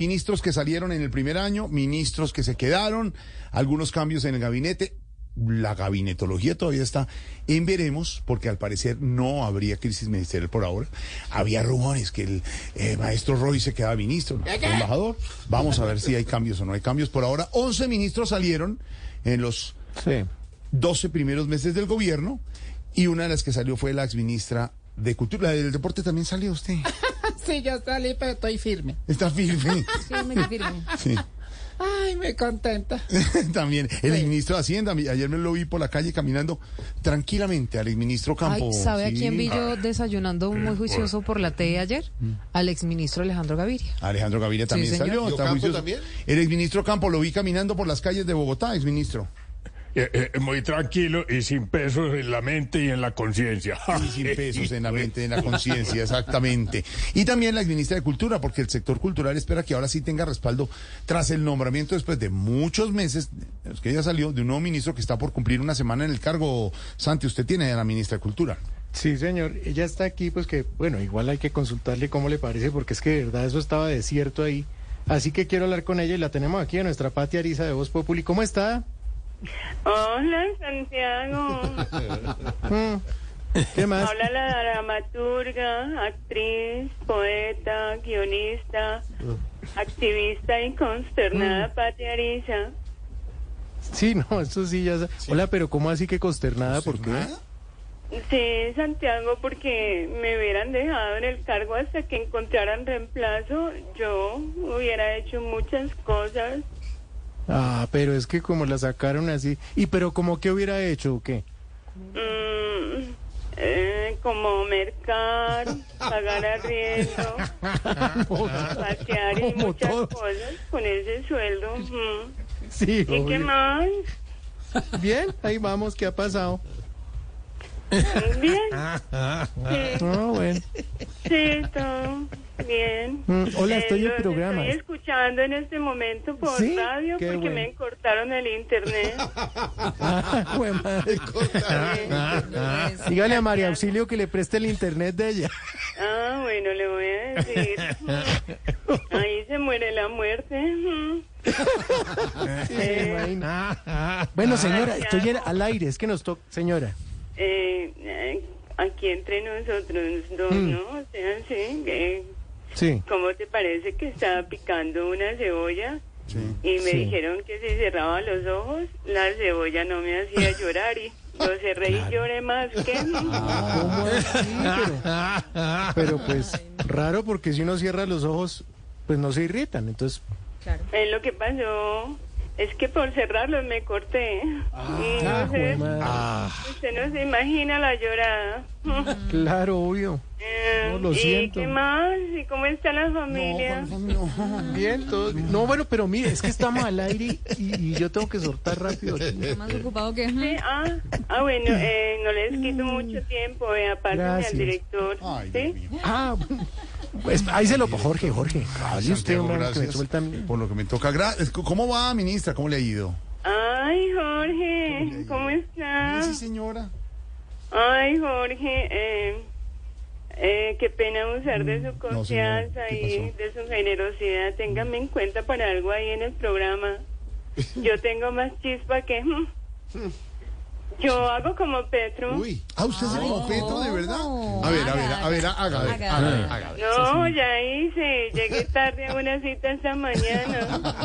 Ministros que salieron en el primer año, ministros que se quedaron, algunos cambios en el gabinete. La gabinetología todavía está en veremos, porque al parecer no habría crisis ministerial por ahora. Había rumores que el eh, maestro Roy se quedaba ministro, ¿no? embajador. Vamos a ver si hay cambios o no hay cambios. Por ahora, 11 ministros salieron en los Sí. 12 primeros meses del gobierno y una de las que salió fue la exministra de Cultura. La del deporte también salió usted. Sí, yo salí, pero estoy firme. Está firme. Firme, firme. Sí. Ay, me contenta. También el Sí. ministro de Hacienda, ayer me lo vi por la calle caminando tranquilamente al exministro Campo. Ay, ¿sabe a Sí. quién vi yo desayunando muy juicioso por la T ayer? Al exministro Alejandro Gaviria. Alejandro Gaviria también señor. salió. ¿Y está juicioso. también? El exministro Campo lo vi caminando por las calles de Bogotá, exministro. Eh, eh, muy tranquilo y sin pesos en la mente y en la conciencia. Y sin pesos en la mente, en la conciencia, exactamente. Y también la exministra de Cultura, porque el sector cultural espera que ahora sí tenga respaldo tras el nombramiento después de muchos meses, que ya salió, de un nuevo ministro que está por cumplir una semana en el cargo. Santi, usted tiene a la ministra de Cultura. Sí, señor. Ella está aquí, pues que, bueno, igual hay que consultarle cómo le parece, porque es que de verdad eso estaba desierto ahí. Así que quiero hablar con ella y la tenemos aquí en nuestra Pati Arisa de Voz Populi. ¿Cómo está? Hola, Santiago. Mm. ¿Qué más? Habla la dramaturga, actriz, poeta, guionista, activista y consternada Pati Arisa. Sí, no, eso sí ya. sa- Hola, pero ¿cómo así que consternada? ¿Por qué? Sí, Santiago, porque me hubieran dejado en el cargo hasta que encontraran reemplazo. Yo hubiera hecho muchas cosas. Ah, pero es que como la sacaron así. ¿Y pero como que hubiera hecho o qué? Mm, eh, como mercar, pagar arriendo, pasear y Como muchas todos. cosas con ese sueldo. ujú. Sí, ¿Y qué obvio. más? Bien, ahí vamos, ¿qué ha pasado? Bien. Ah, Sí, bueno. sí, todo bien. Mm, hola, estoy en los programa. Estoy escuchando en este momento por ¿Sí? radio Qué porque bueno. me cortaron el internet. Ah, jue madre. Dígale a María Auxilio que le preste el internet de ella. Ah, bueno, le voy a decir. Ahí se muere la muerte. imagina. Bueno, señora, estoy en- al aire, es que nos toca. Señora. Eh, eh, aquí entre nosotros dos, Mm. ¿no? O sea, sí. eh, Sí. ¿Cómo te parece que estaba picando una cebolla? Y me Sí. dijeron que si cerraba los ojos, la cebolla no me hacía llorar y lo cerré y lloré más que... ¿Cómo así? Pero, pero pues raro porque si uno cierra los ojos, pues no se irritan. Entonces, Eh, lo que pasó es que por cerrarlos me corté. y ah, no sé, jue madre. usted no se imagina la llorada. claro, obvio. Eh, No, lo ¿Y siento. qué más? ¿Y cómo está la familia? Bien, todo bien. No, bueno, pero mire, es que estamos al aire y, y yo tengo que soltar rápido. Está más ocupado que... Sí, ah, ah, bueno, eh, no les quito mucho tiempo, eh, apártenme Gracias. al director. Ay, ¿sí? Ah, pues ahí se lo. Jorge, Jorge. Hable usted, hombre, que me gracias sueltan. por lo que me toca. Gra- ¿Cómo va, ministra? ¿Cómo le ha ido? Ay, Jorge, ¿cómo está? Sí, señora. Ay, Jorge, eh, eh, qué pena abusar de su señora, confianza ¿qué y de su generosidad. Téngame en cuenta para algo ahí en el programa. Yo tengo más chispa que... mm. Yo hago como Petro. Ah, usted se como Petro, de verdad. A ver, a ver, a ver, haga, a ver, Haga. haga, haga. No, ya hice. Llegué tarde a una cita esta mañana.